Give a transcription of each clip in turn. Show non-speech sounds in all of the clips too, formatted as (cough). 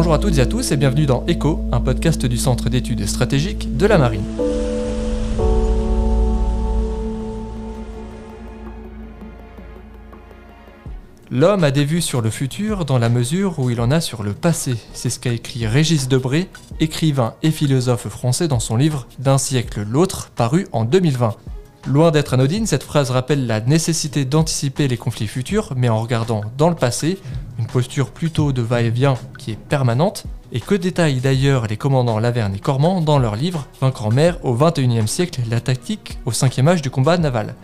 Bonjour à toutes et à tous et bienvenue dans ECHO, un podcast du Centre d'études stratégiques de la marine. L'homme a des vues sur le futur dans la mesure où il en a sur le passé. C'est ce qu'a écrit Régis Debré, écrivain et philosophe français dans son livre D'un siècle l'autre, paru en 2020. Loin d'être anodine, cette phrase rappelle la nécessité d'anticiper les conflits futurs, mais en regardant dans le passé, une posture plutôt de va-et-vient permanente, et que détaillent d'ailleurs les commandants Laverne et Cormand dans leur livre Vaincre en mer au XXIe siècle, la tactique au cinquième âge du combat naval.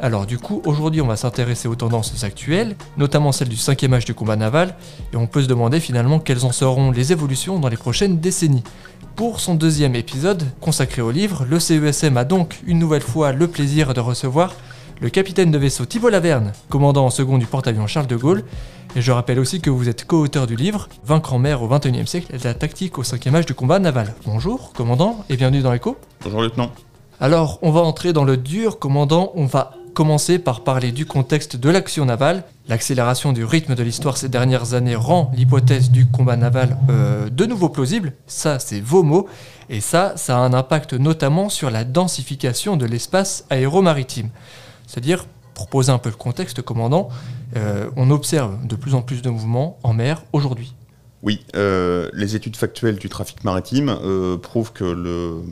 Alors du coup, aujourd'hui on va s'intéresser aux tendances actuelles, notamment celles du cinquième âge du combat naval, et on peut se demander finalement quelles en seront les évolutions dans les prochaines décennies. Pour son deuxième épisode, consacré au livre, le CESM a donc une nouvelle fois le plaisir de recevoir le capitaine de vaisseau Thibault Laverne, commandant en second du porte-avions Charles de Gaulle, et je rappelle aussi que vous êtes co-auteur du livre Vaincre en mer au XXIe siècle, la tactique au cinquième âge du combat naval. Bonjour, commandant, et bienvenue dans l'écho. Bonjour, lieutenant. Alors, on va entrer dans le dur, commandant, on va commencer par parler du contexte de l'action navale. L'accélération du rythme de l'histoire ces dernières années rend l'hypothèse du combat naval euh, de nouveau plausible. Ça, c'est vos mots. Et ça, ça a un impact notamment sur la densification de l'espace aéromaritime. C'est-à-dire, pour poser un peu le contexte, commandant, euh, on observe de plus en plus de mouvements en mer aujourd'hui. Oui, euh, les études factuelles du trafic maritime prouvent que le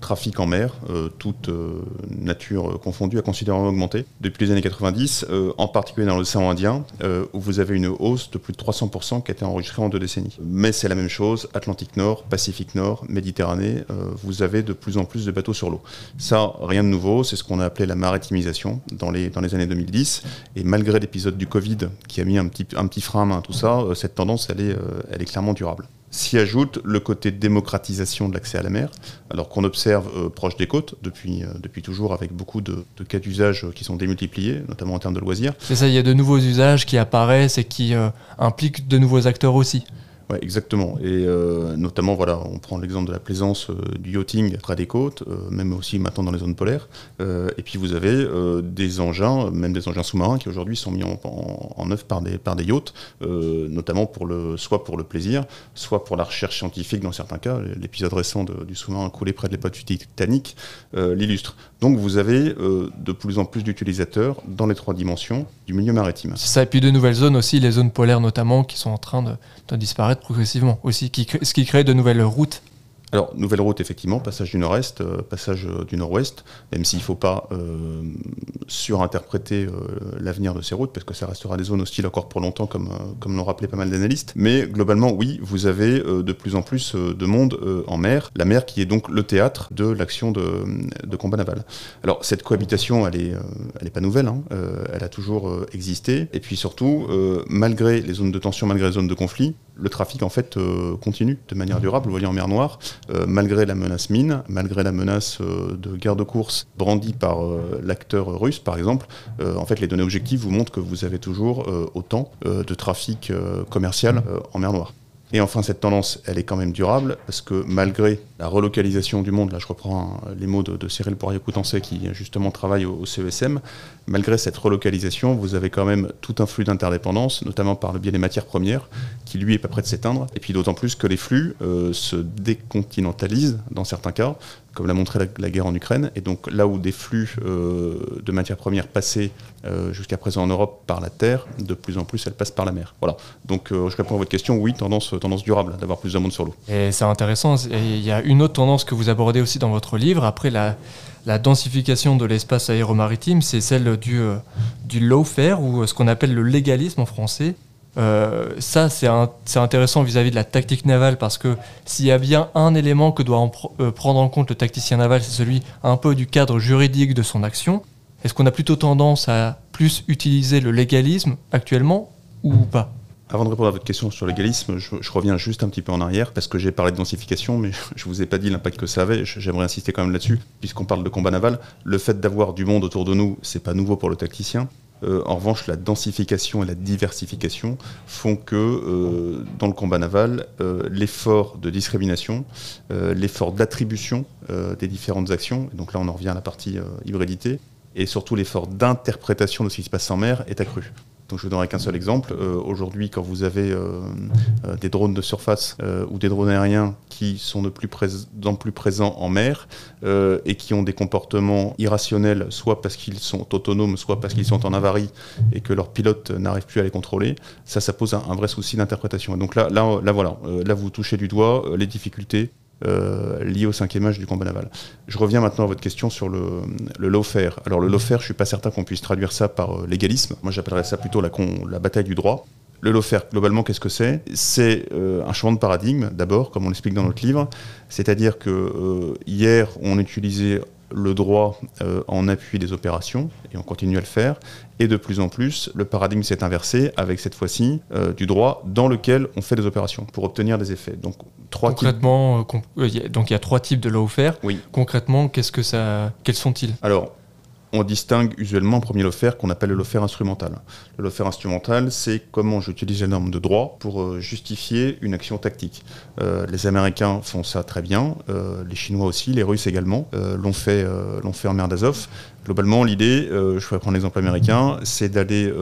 trafic en mer, euh, toute euh, nature confondue, a considérablement augmenté depuis les années 90, euh, en particulier dans l'océan Indien, où vous avez une hausse de plus de 300% qui a été enregistrée en deux décennies. Mais c'est la même chose, Atlantique Nord, Pacifique Nord, Méditerranée, vous avez de plus en plus de bateaux sur l'eau. Ça, rien de nouveau, c'est ce qu'on a appelé la maritimisation dans les, années 2010, et malgré l'épisode du Covid qui a mis un petit, frein à main à tout ça, cette tendance, elle est clairement durable. S'y ajoute le côté démocratisation de l'accès à la mer, alors qu'on observe euh, proche des côtes depuis, euh, toujours avec beaucoup de, cas d'usage qui sont démultipliés, notamment en termes de loisirs. C'est ça, il y a de nouveaux usages qui apparaissent et qui euh, impliquent de nouveaux acteurs aussi exactement. Et euh, notamment, voilà, on prend l'exemple de la plaisance euh, du yachting près des côtes, euh, même aussi maintenant dans les zones polaires. et puis vous avez des engins, même des engins sous-marins, qui aujourd'hui sont mis en, en, œuvre par des, par des yachts, notamment pour le, soit pour le plaisir, soit pour la recherche scientifique dans certains cas. L'épisode récent du sous-marin coulé près de l'époque du Titanic l'illustre. Donc vous avez de plus en plus d'utilisateurs dans les trois dimensions du milieu maritime. Ça, et puis de nouvelles zones aussi, les zones polaires notamment, qui sont en train de disparaître progressivement aussi, qui, ce qui crée de nouvelles routes alors, nouvelle route, effectivement, passage du nord-est, euh, passage euh, du nord-ouest, même s'il ne faut pas euh, surinterpréter l'avenir de ces routes, parce que ça restera des zones hostiles encore pour longtemps, comme, comme l'ont rappelé pas mal d'analystes. Mais globalement, oui, vous avez de plus en plus de monde en mer, la mer qui est donc le théâtre de l'action de, de, combat naval. Alors, cette cohabitation, elle n'est elle pas nouvelle, hein, elle a toujours existé, et puis surtout, malgré les zones de tension, malgré les zones de conflit, le trafic en fait continue de manière durable. Vous voyez en mer Noire, euh, malgré la menace mine, malgré la menace euh, de guerre de course brandie par euh, l'acteur russe, par exemple, en fait, les données objectives vous montrent que vous avez toujours autant de trafic commercial en mer Noire. Et enfin, cette tendance, elle est quand même durable, parce que malgré la relocalisation du monde, là je reprends les mots de, Cyril Poirier-Coutancet qui justement travaille au, CESM, malgré cette relocalisation, vous avez quand même tout un flux d'interdépendance, notamment par le biais des matières premières, qui lui est pas prêt de s'éteindre, et puis d'autant plus que les flux euh, se décontinentalisent dans certains cas, comme l'a montré la, guerre en Ukraine. Et donc là où des flux euh, de matières premières passaient euh, jusqu'à présent en Europe par la terre, de plus en plus elles passent par la mer. Voilà. Donc euh, je réponds à votre question, oui, tendance, tendance durable, d'avoir plus de monde sur l'eau. Et c'est intéressant, il y a une autre tendance que vous abordez aussi dans votre livre, après la, la densification de l'espace aéromaritime, c'est celle du, du lawfare, ou ce qu'on appelle le légalisme en français. Euh, ça, c'est intéressant vis-à-vis de la tactique navale parce que s'il y a bien un élément que doit euh, prendre en compte le tacticien naval, c'est celui un peu du cadre juridique de son action. Est-ce qu'on a plutôt tendance à plus utiliser le légalisme actuellement ou pas? Avant de répondre à votre question sur légalisme, je, reviens juste un petit peu en arrière parce que j'ai parlé de densification, mais (laughs) je ne vous ai pas dit l'impact que ça avait. J'aimerais insister quand même là-dessus, puisqu'on parle de combat naval. Le fait d'avoir du monde autour de nous, c'est pas nouveau pour le tacticien. Euh, en revanche, la densification et la diversification font que euh, dans le combat naval, euh, l'effort de discrimination, l'effort d'attribution des différentes actions, donc là on en revient à la partie hybridité, et surtout l'effort d'interprétation de ce qui se passe en mer est accru. Donc je vous donnerai qu'un seul exemple. Aujourd'hui, quand vous avez des drones de surface ou des drones aériens qui sont de plus, en plus présents en mer et qui ont des comportements irrationnels, soit parce qu'ils sont autonomes, soit parce qu'ils sont en avarie et que leurs pilotes n'arrivent plus à les contrôler, ça, pose un, vrai souci d'interprétation. Donc là voilà, là vous touchez du doigt les difficultés euh, lié au cinquième âge du combat naval. Je reviens maintenant à votre question sur le, le lawfare. Alors le lawfare, je ne suis pas certain qu'on puisse traduire ça par euh, légalisme. Moi j'appellerais ça plutôt la, bataille du droit. Le lawfare, globalement, qu'est-ce que c'est? C'est euh, un changement de paradigme, d'abord, comme on l'explique dans notre livre. C'est-à-dire que hier, on utilisait le droit euh, en appui des opérations, et on continue à le faire. Et de plus en plus, le paradigme s'est inversé avec cette fois-ci euh, du droit dans lequel on fait des opérations pour obtenir des effets. Donc, trois Concrètement, euh, donc il y a trois types de lawfare. Oui. Concrètement, qu'est-ce que ça, quels sont-ils? Alors, on distingue usuellement en premier l'offert qu'on appelle le l'offert instrumental. Le instrumental, c'est comment j'utilise la norme de droit pour euh, justifier une action tactique. Euh, les Américains font ça très bien, euh, les Chinois aussi, les Russes également, l'ont l'ont fait en mer d'Azov. Globalement, l'idée, je pourrais prendre l'exemple américain, c'est d'aller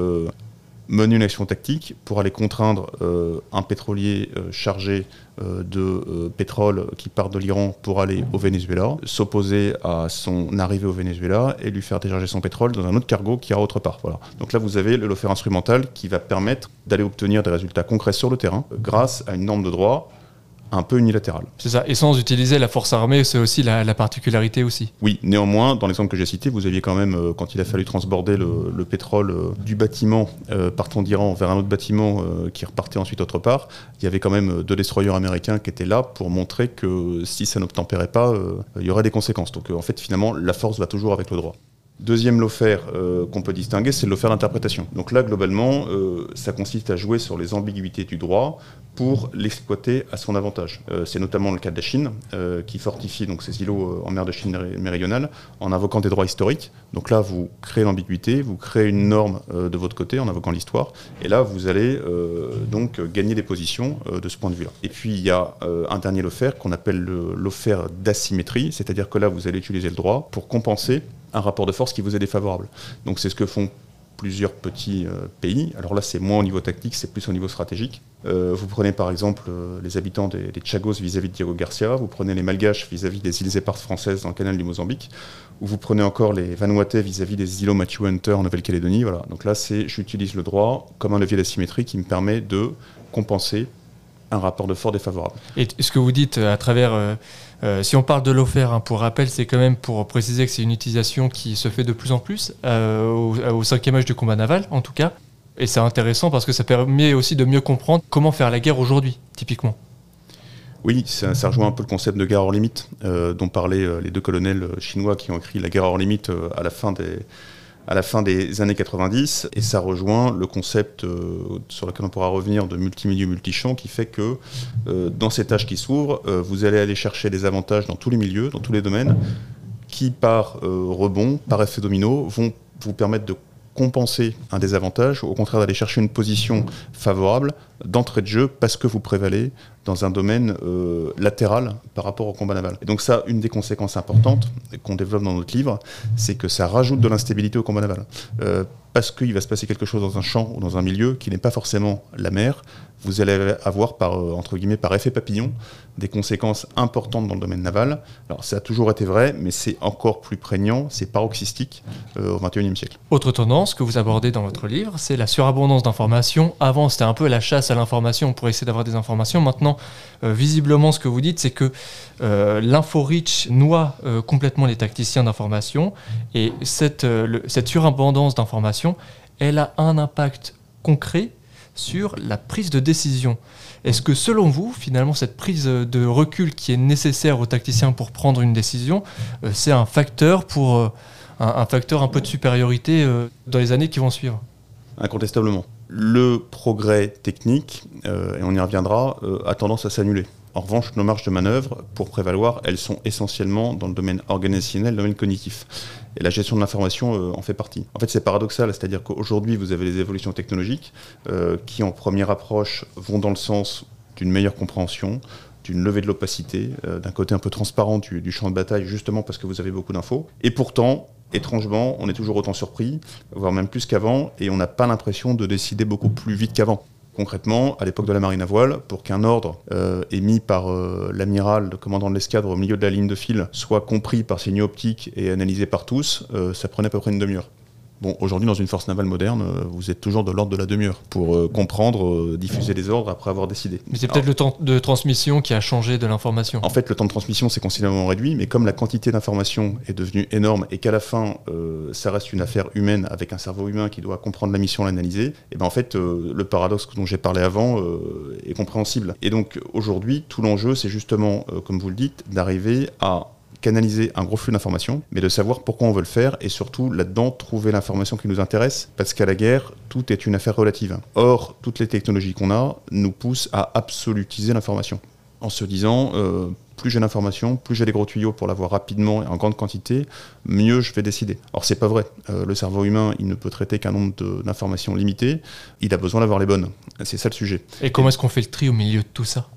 mener une action tactique pour aller contraindre euh, un pétrolier euh, chargé euh, de pétrole qui part de l'Iran pour aller au Venezuela, s'opposer à son arrivée au Venezuela et lui faire décharger son pétrole dans un autre cargo qui ira autre part. Voilà. Donc là, vous avez le lawfare instrumental qui va permettre d'aller obtenir des résultats concrets sur le terrain grâce à une norme de droit un peu unilatéral. C'est ça, et sans utiliser la force armée, c'est aussi la, particularité aussi. Oui, néanmoins, dans l'exemple que j'ai cité, vous aviez quand même, euh, quand il a fallu transborder le, pétrole euh, du bâtiment euh, partant d'Iran vers un autre bâtiment qui repartait ensuite autre part, il y avait quand même deux destroyers américains qui étaient là pour montrer que si ça n'obtempérait pas, il y aurait des conséquences. Donc en fait, finalement, la force va toujours avec le droit. Deuxième lofer euh, qu'on peut distinguer, c'est le d'interprétation. Donc là, globalement, euh, ça consiste à jouer sur les ambiguïtés du droit pour l'exploiter à son avantage. Euh, c'est notamment le cas de la Chine, qui fortifie donc ses îlots en mer de Chine méridionale en invoquant des droits historiques. Donc là, vous créez l'ambiguïté, vous créez une norme de votre côté en invoquant l'histoire, et là, vous allez donc gagner des positions de ce point de vue-là. Et puis, il y a un dernier lofer qu'on appelle le d'asymétrie, c'est-à-dire que là, vous allez utiliser le droit pour compenser un rapport de force qui vous est défavorable. Donc c'est ce que font plusieurs petits euh, pays. Alors là, c'est moins au niveau tactique, c'est plus au niveau stratégique. Euh, vous prenez par exemple euh, les habitants des, Chagos vis-à-vis de Diego Garcia, vous prenez les Malgaches vis-à-vis des îles éparses françaises dans le canal du Mozambique, ou vous prenez encore les Vanuatais vis-à-vis des îlots Matthew Hunter en Nouvelle-Calédonie. Voilà. Donc là, c'est j'utilise le droit comme un levier d'asymétrie qui me permet de compenser un rapport de force défavorable. Et ce que vous dites à travers euh, si on parle de l'offert, hein, pour rappel, c'est quand même pour préciser que c'est une utilisation qui se fait de plus en plus euh, au, cinquième âge du combat naval, en tout cas. Et c'est intéressant parce que ça permet aussi de mieux comprendre comment faire la guerre aujourd'hui, typiquement. Oui, ça, rejoint un peu le concept de guerre hors limite euh, dont parlaient les deux colonels chinois qui ont écrit La guerre hors limite à la fin des, à la fin des années 90, et ça rejoint le concept euh, sur lequel on pourra revenir de multimilieu multichamp, qui fait que euh, dans ces tâches qui s'ouvrent, euh, vous allez aller chercher des avantages dans tous les milieux, dans tous les domaines, qui par rebond, par effet domino, vont vous permettre de compenser un désavantage, au contraire d'aller chercher une position favorable d'entrée de jeu parce que vous prévalez dans un domaine euh, latéral par rapport au combat naval. Et donc ça, une des conséquences importantes qu'on développe dans notre livre, c'est que ça rajoute de l'instabilité au combat naval. Euh, parce qu'il va se passer quelque chose dans un champ ou dans un milieu qui n'est pas forcément la mer, vous allez avoir par, euh, entre guillemets, par effet papillon des conséquences importantes dans le domaine naval. Alors ça a toujours été vrai, mais c'est encore plus prégnant, c'est paroxystique au XXIe siècle. Autre tendance que vous abordez dans votre livre, c'est la surabondance d'informations. Avant, c'était un peu la chasse à l'information pour essayer d'avoir des informations. Maintenant, euh, visiblement, ce que vous dites, c'est que euh, l'info rich noie euh, complètement les tacticiens d'information et cette, cette surabondance d'informations, elle a un impact concret sur la prise de décision. Est-ce que selon vous, finalement, cette prise de recul qui est nécessaire aux tacticiens pour prendre une décision, c'est un facteur pour un, facteur un peu de supériorité dans les années qui vont suivre? Incontestablement le progrès technique, euh, et on y reviendra, euh, a tendance à s'annuler. En revanche, nos marges de manœuvre, pour prévaloir, elles sont essentiellement dans le domaine organisationnel, le domaine cognitif. Et la gestion de l'information euh, en fait partie. En fait, c'est paradoxal, c'est-à-dire qu'aujourd'hui, vous avez des évolutions technologiques qui, en première approche, vont dans le sens d'une meilleure compréhension, d'une levée de l'opacité, d'un côté un peu transparent du champ de bataille, justement parce que vous avez beaucoup d'infos. Et pourtant, étrangement, on est toujours autant surpris, voire même plus qu'avant, et on n'a pas l'impression de décider beaucoup plus vite qu'avant. Concrètement, à l'époque de la marine à voile, pour qu'un ordre euh, émis par euh, l'amiral, le commandant de l'escadre au milieu de la ligne de fil, soit compris par signaux optiques et analysé par tous, euh, ça prenait à peu près une demi-heure. Bon, aujourd'hui, dans une force navale moderne, euh, vous êtes toujours de l'ordre de la demi-heure pour euh, comprendre, euh, diffuser les ordres après avoir décidé. Mais c'est peut-être le temps de transmission qui a changé de l'information. En fait, le temps de transmission s'est considérablement réduit, mais comme la quantité d'informations est devenue énorme et qu'à la fin, euh, ça reste une affaire humaine avec un cerveau humain qui doit comprendre la mission, l'analyser, et ben en fait, le paradoxe dont j'ai parlé avant est compréhensible. Et donc aujourd'hui, tout l'enjeu, c'est justement, comme vous le dites, d'arriver à canaliser un gros flux d'informations, mais de savoir pourquoi on veut le faire et surtout là-dedans trouver l'information qui nous intéresse, parce qu'à la guerre, tout est une affaire relative. Or, toutes les technologies qu'on a nous poussent à absolutiser l'information, en se disant euh, plus j'ai d'informations, plus j'ai des gros tuyaux pour l'avoir rapidement et en grande quantité, mieux je vais décider. Or, c'est pas vrai. Euh, le cerveau humain, il ne peut traiter qu'un nombre d'informations limité. Il a besoin d'avoir les bonnes. C'est ça le sujet. Et comment est-ce qu'on fait le tri au milieu de tout ça?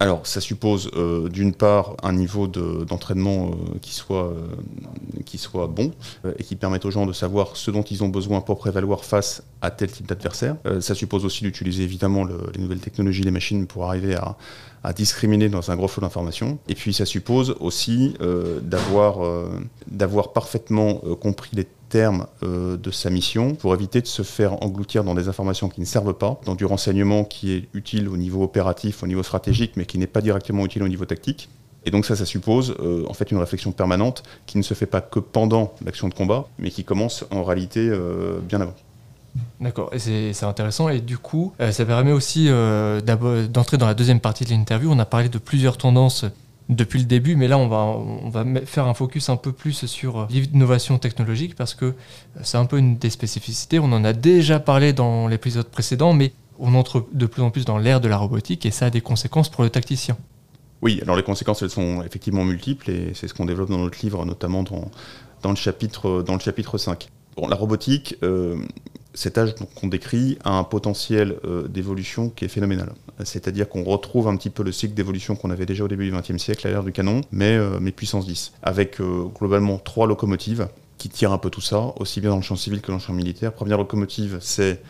Alors, ça suppose euh, d'une part un niveau de- d'entraînement euh, qui, soit, euh, qui soit bon et qui permette aux gens de savoir ce dont ils ont besoin pour prévaloir face à tel type d'adversaire. Ça suppose aussi d'utiliser évidemment le- les nouvelles technologies, les machines pour arriver à, à discriminer dans un gros flot d'informations. Et puis, ça suppose aussi euh, d'avoir euh, d'avoir parfaitement euh, compris les termes de sa mission pour éviter de se faire engloutir dans des informations qui ne servent pas, dans du renseignement qui est utile au niveau opératif, au niveau stratégique, mais qui n'est pas directement utile au niveau tactique. Et donc ça, ça suppose en fait une réflexion permanente qui ne se fait pas que pendant l'action de combat, mais qui commence en réalité bien avant. D'accord, c'est intéressant. Et du coup, euh, ça permet aussi euh, d'entrer dans la deuxième partie de l'interview. On a parlé de plusieurs tendances depuis le début, mais là, on va, faire un focus un peu plus sur euh, l'innovation technologique parce que c'est un peu une des spécificités. On en a déjà parlé dans l'épisode précédent, mais on entre de plus en plus dans l'ère de la robotique et ça a des conséquences pour le tacticien. Oui, alors les conséquences, elles sont effectivement multiples et c'est ce qu'on développe dans notre livre, notamment dans, le, chapitre, dans le chapitre 5. Bon, la robotique, cet âge qu'on décrit a un potentiel euh, d'évolution qui est phénoménal. C'est-à-dire qu'on retrouve un petit peu le cycle d'évolution qu'on avait déjà au début du XXe siècle à l'ère du canon, mais, euh, mais puissance 10, avec euh, globalement trois locomotives qui tirent un peu tout ça, aussi bien dans le champ civil que dans le champ militaire. Première locomotive, c'est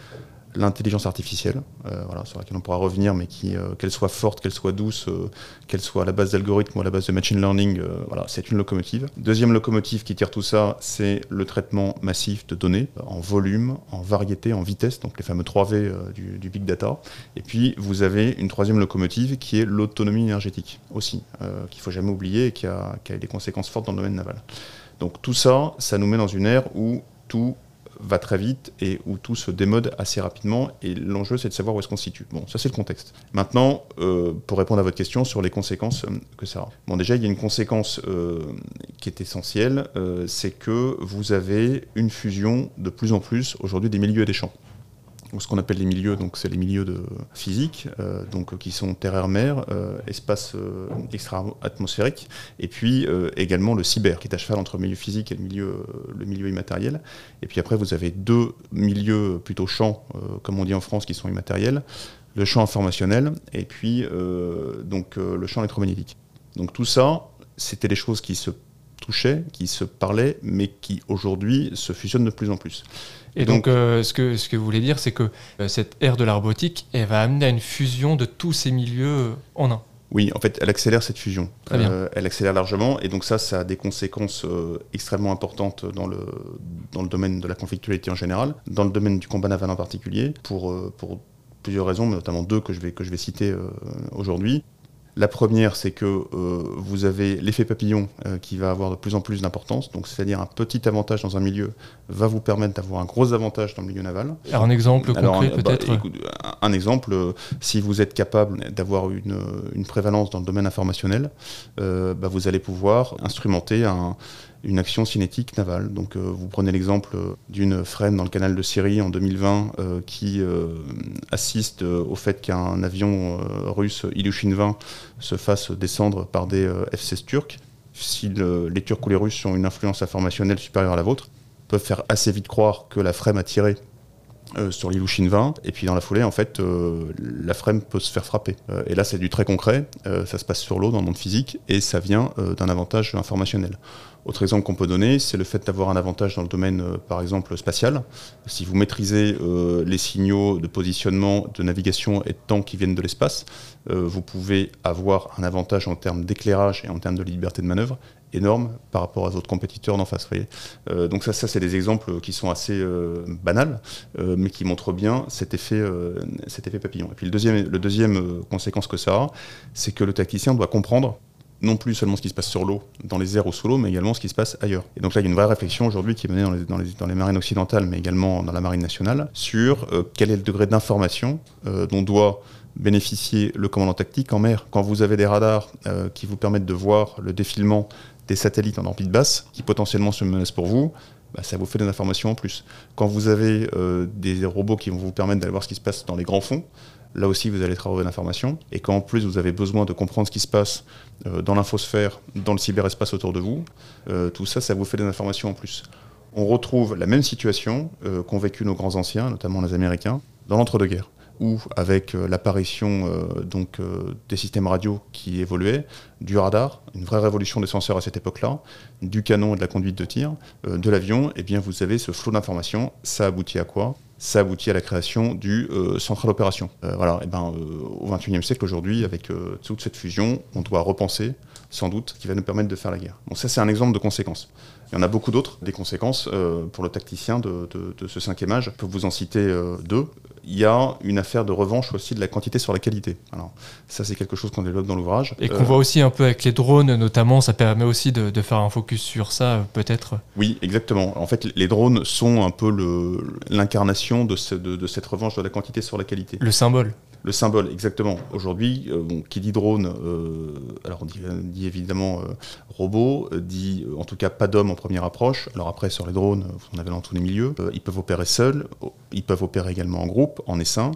l'intelligence artificielle, euh, voilà, sur laquelle on pourra revenir, mais qui, euh, qu'elle soit forte, qu'elle soit douce, euh, qu'elle soit à la base d'algorithmes ou à la base de machine learning, c'est une locomotive. Deuxième locomotive qui tire tout ça, c'est le traitement massif de données, en volume, en variété, en vitesse, donc les fameux 3V euh, du, big data. Et puis vous avez une troisième locomotive qui est l'autonomie énergétique aussi, qu'il faut jamais oublier et qui a des conséquences fortes dans le domaine naval. Donc tout ça, ça nous met dans une ère où tout va très vite et où tout se démode assez rapidement. Et l'enjeu, c'est de savoir où est-ce qu'on se situe. Bon, ça, c'est le contexte. Maintenant, euh, pour répondre à votre question sur les conséquences euh, que ça a. Bon, déjà, il y a une conséquence euh, qui est essentielle, c'est que vous avez une fusion de plus en plus aujourd'hui des milieux et des champs ce qu'on appelle les milieux, donc c'est les milieux de physique, euh, donc qui sont terre-air-mer, euh, espace euh, extra-atmosphérique, et puis euh, également le cyber, qui est à cheval entre le milieu physique et le milieu, immatériel. Et puis après, vous avez deux milieux plutôt champs, comme on dit en France, qui sont immatériels, le champ informationnel et puis donc le champ électromagnétique. Donc tout ça, c'était des choses qui se touchaient, qui se parlaient, mais qui aujourd'hui se fusionnent de plus en plus. Et donc, euh, ce, que, ce que vous voulez dire, c'est que euh, cette ère de la robotique, elle va amener à une fusion de tous ces milieux euh, en un. Oui, en fait, elle accélère cette fusion. Très bien. Euh, elle accélère largement, et donc ça, ça a des conséquences euh, extrêmement importantes dans le, dans le domaine de la conflictualité en général, dans le domaine du combat naval en particulier, pour, euh, pour plusieurs raisons, mais notamment deux que je vais, que je vais citer aujourd'hui. La première, c'est que euh, vous avez l'effet papillon euh, qui va avoir de plus en plus d'importance, donc c'est-à-dire un petit avantage dans un milieu va vous permettre d'avoir un gros avantage dans le milieu naval. Alors, un exemple Alors, concret, un- bah, peut-être un, un exemple, euh, si vous êtes capable d'avoir une, euh, une prévalence dans le domaine informationnel, euh, bah, vous allez pouvoir instrumenter un- une action cinétique navale. Donc euh, vous prenez l'exemple euh, d'une frêne dans le canal de Syrie en 2020 euh, qui assiste au fait qu'un avion russe Ilyushin 20 se fasse descendre par des euh, F-16 turcs. Si le- les Turcs ou les Russes ont une influence informationnelle supérieure à la vôtre, peuvent faire assez vite croire que la frêne a tiré sur l'Ilushin 20, et puis dans la foulée, en fait, la frame peut se faire frapper. et là, c'est du très concret, ça se passe sur l'eau dans le monde physique, et ça vient d'un avantage informationnel. Autre exemple qu'on peut donner, c'est le fait d'avoir un avantage dans le domaine, euh, par exemple, spatial. Si vous maîtrisez euh, les signaux de positionnement, de navigation et de temps qui viennent de l'espace, euh, vous pouvez avoir un avantage en termes d'éclairage et en termes de liberté de manœuvre énorme par rapport à votre compétiteur d'en face. donc ça, ça c'est des exemples qui sont assez banals, mais qui montrent bien cet effet, cet effet papillon. Et puis le deuxième, le deuxième conséquence que ça a, c'est que le tacticien doit comprendre non plus seulement ce qui se passe sur l'eau, dans les airs ou sous l'eau, mais également ce qui se passe ailleurs. Et donc là, il y a une vraie réflexion aujourd'hui qui est menée dans les, dans, les, marines occidentales, mais également dans la marine nationale, sur euh, quel est le degré d'information euh, dont doit bénéficier le commandant tactique en mer. Quand vous avez des radars euh, qui vous permettent de voir le défilement des satellites en orbite basse, qui potentiellement se menacent pour vous, bah, ça vous fait des informations en plus. Quand vous avez des robots qui vont vous permettre d'aller voir ce qui se passe dans les grands fonds, Là aussi, vous allez travailler l'information. Et quand en plus vous avez besoin de comprendre ce qui se passe euh, dans l'infosphère, dans le cyberespace autour de vous, euh, tout ça, ça vous fait des informations en plus. On retrouve la même situation euh, qu'ont vécu nos grands anciens, notamment les Américains, dans l'entre-deux-guerres où avec l'apparition donc des systèmes radio qui évoluaient, du radar, une vraie révolution des senseurs à cette époque-là, du canon et de la conduite de tir, de l'avion, et eh bien vous avez ce flot d'informations. Ça aboutit à quoi? Ça aboutit à la création du euh, central opération. Euh, voilà, et ben, euh, au XXIe siècle aujourd'hui, avec toute cette fusion, on doit repenser, sans doute, qui va nous permettre de faire la guerre. Donc ça, c'est un exemple de conséquences. Il y en a beaucoup d'autres, des conséquences pour le tacticien de, ce cinquième âge. Je peux vous en citer deux il y a une affaire de revanche aussi de la quantité sur la qualité. Alors, ça, c'est quelque chose qu'on développe dans l'ouvrage. Et qu'on voit aussi un peu avec les drones, notamment, ça permet aussi de, faire un focus sur ça, peut-être Oui, exactement. En fait, les drones sont un peu l'incarnation de, de, cette revanche de la quantité sur la qualité. Le symbole le symbole, exactement. Aujourd'hui, euh, qui dit drone, euh, alors on dit, évidemment euh, robot, dit en tout cas pas d'homme en première approche. Alors après, sur les drones, vous en avez dans tous les milieux. ils peuvent opérer seuls, ils peuvent opérer également en groupe, en essaim.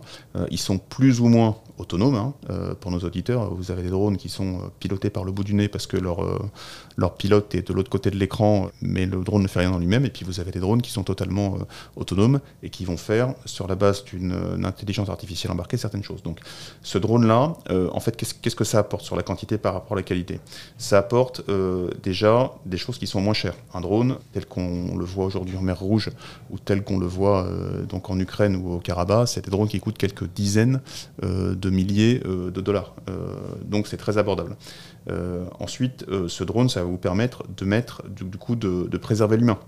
ils sont plus ou moins autonomes. Hein, pour nos auditeurs, vous avez des drones qui sont pilotés par le bout du nez parce que leur, leur pilote est de l'autre côté de l'écran, mais le drone ne fait rien dans lui-même. Et puis vous avez des drones qui sont totalement autonomes et qui vont faire, sur la base d'une intelligence artificielle embarquée, certaines choses. Donc ce drone-là, euh, en fait, qu'est-ce que ça apporte sur la quantité par rapport à la qualité? Ça apporte euh, déjà des choses qui sont moins chères. Un drone, tel qu'on le voit aujourd'hui en mer Rouge, ou tel qu'on le voit euh, donc en Ukraine ou au Karabakh, c'est des drones qui coûtent quelques dizaines de milliers de dollars. donc c'est très abordable. Ensuite, ce drone, ça va vous permettre de mettre, du, coup, de, de préserver l'humain.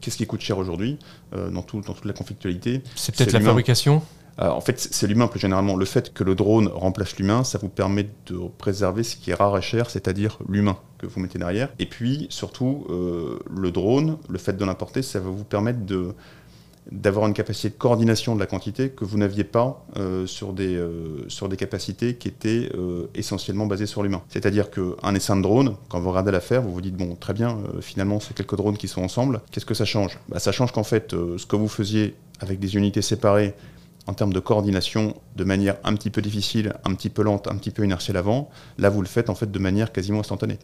Qu'est-ce qui coûte cher aujourd'hui dans, dans toute la conflictualité? C'est peut-être la fabrication? Euh, en fait, c'est l'humain plus généralement. Le fait que le drone remplace l'humain, ça vous permet de préserver ce qui est rare et cher, c'est-à-dire l'humain que vous mettez derrière. Et puis, surtout, euh, le drone, le fait de l'importer, ça va vous permettre d'avoir une capacité de coordination de la quantité que vous n'aviez pas euh, sur, des, sur des capacités qui étaient essentiellement basées sur l'humain. C'est-à-dire qu'un essaim de drone, quand vous regardez l'affaire, vous vous dites, bon, très bien, finalement, c'est quelques drones qui sont ensemble. Qu'est-ce que ça change? Bah, Ça change qu'en fait, ce que vous faisiez avec des unités séparées, en termes de coordination de manière un petit peu difficile, un petit peu lente, un petit peu inertielle avant, là vous le faites en fait de manière quasiment instantanée.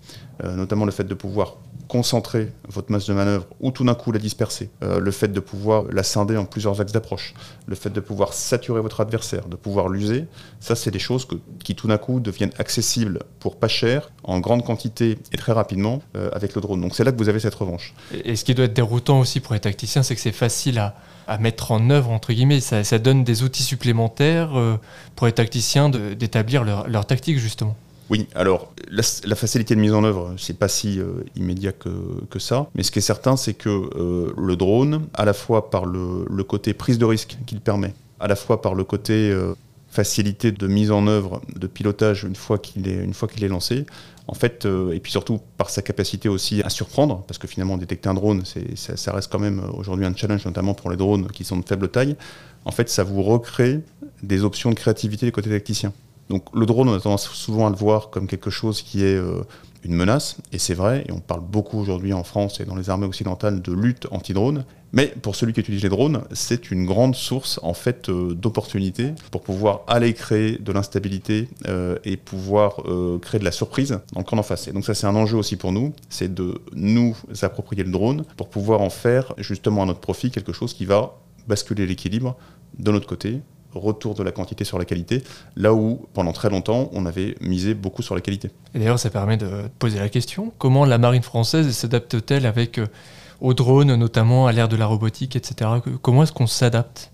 Euh, notamment le fait de pouvoir concentrer votre masse de manœuvre ou tout d'un coup la disperser, euh, le fait de pouvoir la scinder en plusieurs axes d'approche, le fait de pouvoir saturer votre adversaire, de pouvoir l'user, ça c'est des choses qui tout d'un coup deviennent accessibles pour pas cher, en grande quantité et très rapidement euh, avec le drone. Donc c'est là que vous avez cette revanche. Et, ce qui doit être déroutant aussi pour les tacticiens, c'est que c'est facile à, mettre en œuvre, entre guillemets, ça, donne des outils supplémentaires euh, pour les tacticiens d'établir leur, tactique justement. Oui, alors la, facilité de mise en œuvre, c'est pas si euh, immédiat que, ça, mais ce qui est certain, c'est que euh, le drone, à la fois par le, côté prise de risque qu'il permet, à la fois par le côté facilité de mise en œuvre, de pilotage une fois qu'il est, est lancé, en fait, et puis surtout par sa capacité aussi à surprendre, parce que finalement détecter un drone, ça, ça, reste quand même aujourd'hui un challenge, notamment pour les drones qui sont de faible taille. En fait, ça vous recrée des options de créativité des côtés tacticiens. Donc le drone, on a tendance souvent à le voir comme quelque chose qui est euh, une menace, et c'est vrai, et on parle beaucoup aujourd'hui en France et dans les armées occidentales de lutte anti-drone. Mais pour celui qui utilise les drones, c'est une grande source en fait euh, d'opportunités pour pouvoir aller créer de l'instabilité euh, et pouvoir créer de la surprise dans le camp d'en face. Et donc ça c'est un enjeu aussi pour nous, c'est de nous approprier le drone pour pouvoir en faire justement à notre profit quelque chose qui va basculer l'équilibre de notre côté, retour de la quantité sur la qualité, là où pendant très longtemps on avait misé beaucoup sur la qualité. Et d'ailleurs ça permet de poser la question, comment la marine française s'adapte-t-elle avec euh, aux drones, notamment à l'ère de la robotique, etc. Comment est-ce qu'on s'adapte?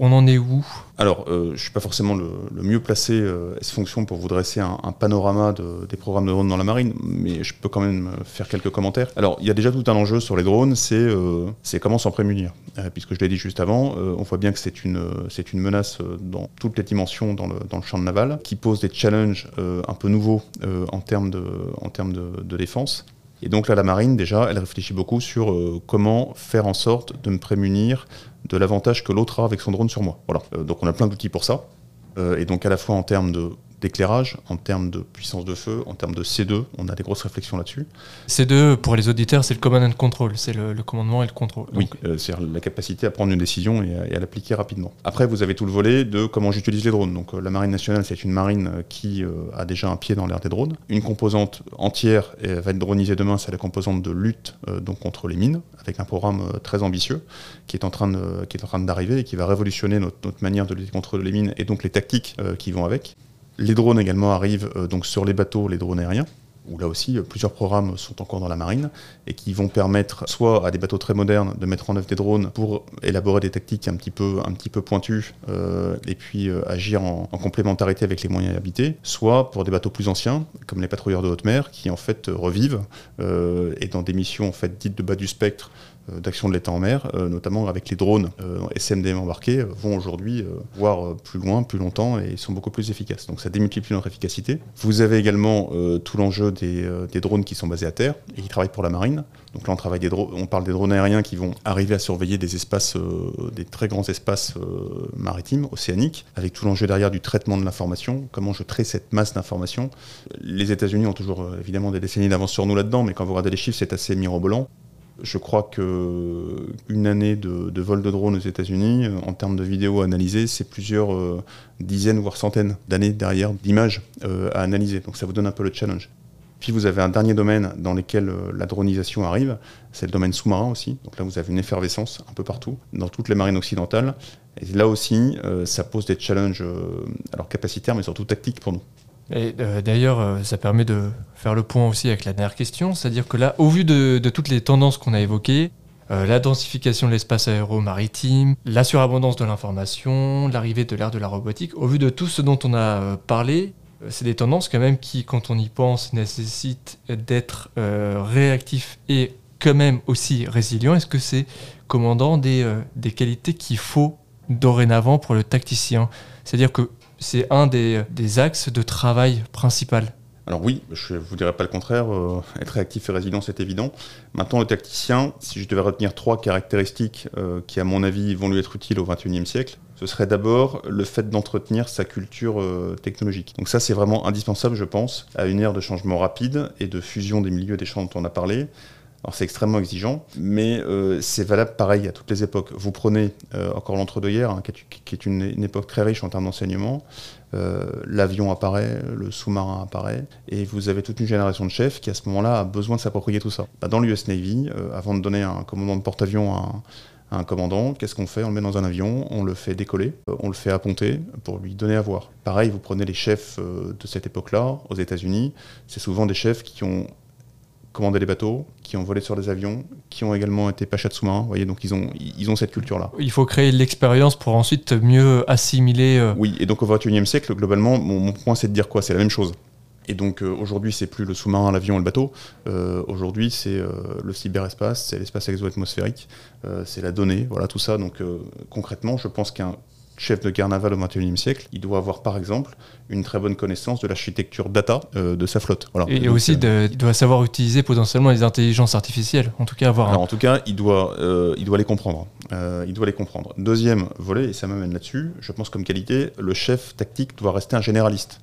On en est où? Alors, euh, je ne suis pas forcément le, mieux placé euh, S-Fonction pour vous dresser un, panorama des programmes de drones dans la marine, mais je peux quand même faire quelques commentaires. Alors, il y a déjà tout un enjeu sur les drones, c'est euh, comment s'en prémunir. puisque je l'ai dit juste avant, on voit bien que c'est une, menace dans toutes les dimensions dans le, champ de naval, qui pose des challenges un peu nouveaux en termes, de défense. Et donc là, la marine, déjà, elle réfléchit beaucoup sur comment faire en sorte de me prémunir de l'avantage que l'autre a avec son drone sur moi. Voilà. Euh, donc on a plein d'outils pour ça. Euh, et donc à la fois en termes de d'éclairage, en termes de puissance de feu, en termes de C2, on a des grosses réflexions là-dessus. C2, pour les auditeurs, c'est le command and control, c'est le, commandement et le contrôle. Oui, euh, c'est la capacité à prendre une décision et à, l'appliquer rapidement. Après, vous avez tout le volet de comment j'utilise les drones. Donc la Marine nationale, c'est une marine qui a déjà un pied dans l'air des drones. Une composante entière va être dronisée demain, c'est la composante de lutte donc contre les mines, avec un programme très ambitieux qui est en train de, qui est en train d'arriver et qui va révolutionner notre, notre, manière de lutter contre les mines et donc les tactiques qui vont avec. Les drones également arrivent euh, donc sur les bateaux, les drones aériens où là aussi euh, plusieurs programmes sont encore dans la marine et qui vont permettre soit à des bateaux très modernes de mettre en œuvre des drones pour élaborer des tactiques un petit peu, pointues euh, et puis agir en, complémentarité avec les moyens habités, soit pour des bateaux plus anciens comme les patrouilleurs de haute mer qui en fait revivent et dans des missions en fait dites de bas du spectre d'action de l'État en mer, euh, notamment avec les drones euh, SMDM embarqués, vont aujourd'hui voir plus loin, plus longtemps et sont beaucoup plus efficaces. Donc ça démultiplie notre efficacité. Vous avez également tout l'enjeu des, drones qui sont basés à terre et qui travaillent pour la marine. Donc là on, travaille des on parle des drones aériens qui vont arriver à surveiller des espaces, des très grands espaces maritimes, océaniques, avec tout l'enjeu derrière du traitement de l'information, comment je traite cette masse d'informations. Les États-Unis ont toujours évidemment des décennies d'avance sur nous là-dedans, mais quand vous regardez les chiffres, c'est assez mirobolant. Je crois qu'une année de, vol de drone aux États-Unis, euh, en termes de vidéos analysées, c'est plusieurs euh, dizaines, voire centaines d'années derrière d'images euh, à analyser. Donc ça vous donne un peu le challenge. Puis vous avez un dernier domaine dans lequel la dronisation arrive, c'est le domaine sous-marin aussi. Donc là, vous avez une effervescence un peu partout, dans toutes les marines occidentales. Et là aussi, ça pose des challenges, alors capacitaires, mais surtout tactiques pour nous. Et euh, d'ailleurs, euh, ça permet de faire le point aussi avec la dernière question, c'est-à-dire que là, au vu de, toutes les tendances qu'on a évoquées, euh, la densification de l'espace aéro-maritime, la surabondance de l'information, l'arrivée de l'ère de la robotique, au vu de tout ce dont on a parlé, c'est des tendances quand même qui, quand on y pense, nécessitent d'être réactif et quand même aussi résilient. Est-ce que c'est, commandant, des, des qualités qu'il faut dorénavant pour le tacticien? C'est-à-dire que c'est un des, axes de travail principal. Alors oui, je ne vous dirais pas le contraire, euh, être réactif et résilient, c'est évident. Maintenant, le tacticien, si je devais retenir trois caractéristiques euh, qui, à mon avis, vont lui être utiles au XXIe siècle, ce serait d'abord le fait d'entretenir sa culture euh, technologique. Donc ça, c'est vraiment indispensable, je pense, à une ère de changement rapide et de fusion des milieux des champs dont on a parlé. Alors c'est extrêmement exigeant, mais euh, c'est valable pareil à toutes les époques. Vous prenez euh, encore l'entre-deux-guerres, hein, qui, est, une, époque très riche en termes d'enseignement. Euh, l'avion apparaît, le sous-marin apparaît, et vous avez toute une génération de chefs qui à ce moment-là a besoin de s'approprier tout ça. Bah, dans l'US Navy, avant de donner un commandant de porte-avions à, un commandant, qu'est-ce qu'on fait? On le met dans un avion, on le fait décoller, on le fait apponter pour lui donner à voir. Pareil, vous prenez les chefs de cette époque-là, aux États-Unis, c'est souvent des chefs qui ont commandé des bateaux, qui ont volé sur des avions, qui ont également été pachas de sous-marins. voyez, donc ils ont, ils ont cette culture-là. Il faut créer l'expérience pour ensuite mieux assimiler. Euh, oui, et donc au XXIe siècle, globalement, mon, point c'est de dire quoi? C'est la même chose. Et donc aujourd'hui, aujourd'hui, c'est plus le sous-marin, l'avion et le bateau. Euh, aujourd'hui, c'est euh, le cyberespace, c'est l'espace exo-atmosphérique, c'est la donnée, voilà tout ça. Donc concrètement, je pense qu'un chef de carnaval au XXIe siècle, il doit avoir par exemple une très bonne connaissance de l'architecture data euh, de sa flotte. Et, aussi, euh, il doit savoir utiliser potentiellement les intelligences artificielles. En tout cas, avoir. En tout cas, il doit, euh, il doit les comprendre. il doit les comprendre. Deuxième volet, et ça m'amène là-dessus, je pense comme qualité, le chef tactique doit rester un généraliste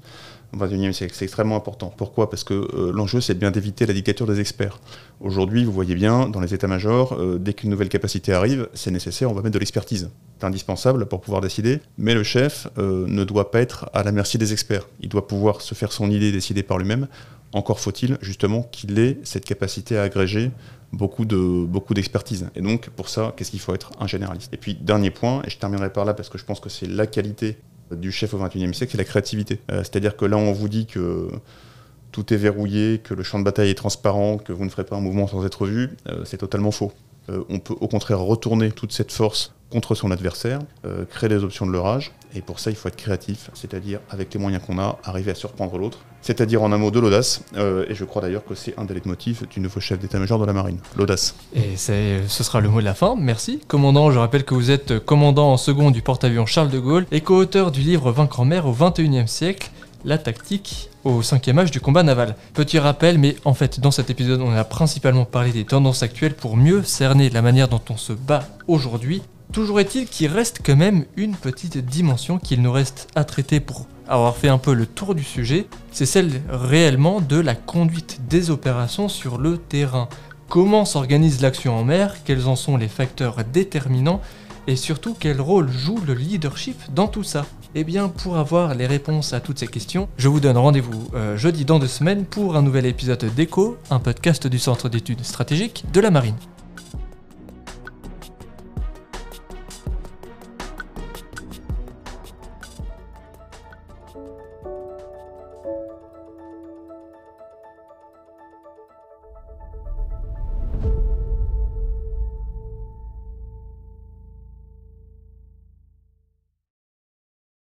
XXIe siècle. C'est extrêmement important. Pourquoi? Parce que euh, l'enjeu, c'est bien d'éviter la dictature des experts. Aujourd'hui, vous voyez bien, dans les états-majors, euh, dès qu'une nouvelle capacité arrive, c'est nécessaire, on va mettre de l'expertise. C'est indispensable pour pouvoir décider, mais le chef euh, ne doit pas être à la merci des experts. Il doit pouvoir se faire son idée, décider par lui-même, Encore faut-il justement qu'il ait cette capacité à agréger beaucoup de beaucoup d'expertise. Et donc pour ça, qu'est-ce qu'il faut être? Un généraliste Et puis dernier point, et je terminerai par là parce que je pense que c'est la qualité du chef au XXIe siècle, c'est la créativité. Euh, c'est-à-dire que là, on vous dit que tout est verrouillé, que le champ de bataille est transparent, que vous ne ferez pas un mouvement sans être vu, euh, c'est totalement faux. Euh, on peut au contraire retourner toute cette force contre son adversaire, créer des options de leurrage, et pour ça il faut être créatif, c'est-à-dire avec les moyens qu'on a, arriver à surprendre l'autre, c'est-à-dire en un mot de l'audace, et je crois d'ailleurs que c'est un des leitmotifs du nouveau chef d'état-major de la marine, l'audace. Et ce sera le mot de la fin, merci. Commandant, je rappelle que vous êtes commandant en second du porte-avions Charles de Gaulle et co-auteur du livre Vaincre en mer au XXIe siècle, la tactique au cinquième âge du combat naval. Petit rappel, mais en fait dans cet épisode on a principalement parlé des tendances actuelles pour mieux cerner la manière dont on se bat aujourd'hui. Toujours est-il qu'il reste quand même une petite dimension qu'il nous reste à traiter pour avoir fait un peu le tour du sujet, c'est celle réellement de la conduite des opérations sur le terrain. Comment s'organise l'action en mer, quels en sont les facteurs déterminants et surtout quel rôle joue le leadership dans tout ça? Eh bien pour avoir les réponses à toutes ces questions, je vous donne rendez-vous euh, jeudi dans deux semaines pour un nouvel épisode d'Echo, un podcast du Centre d'études stratégiques de la Marine.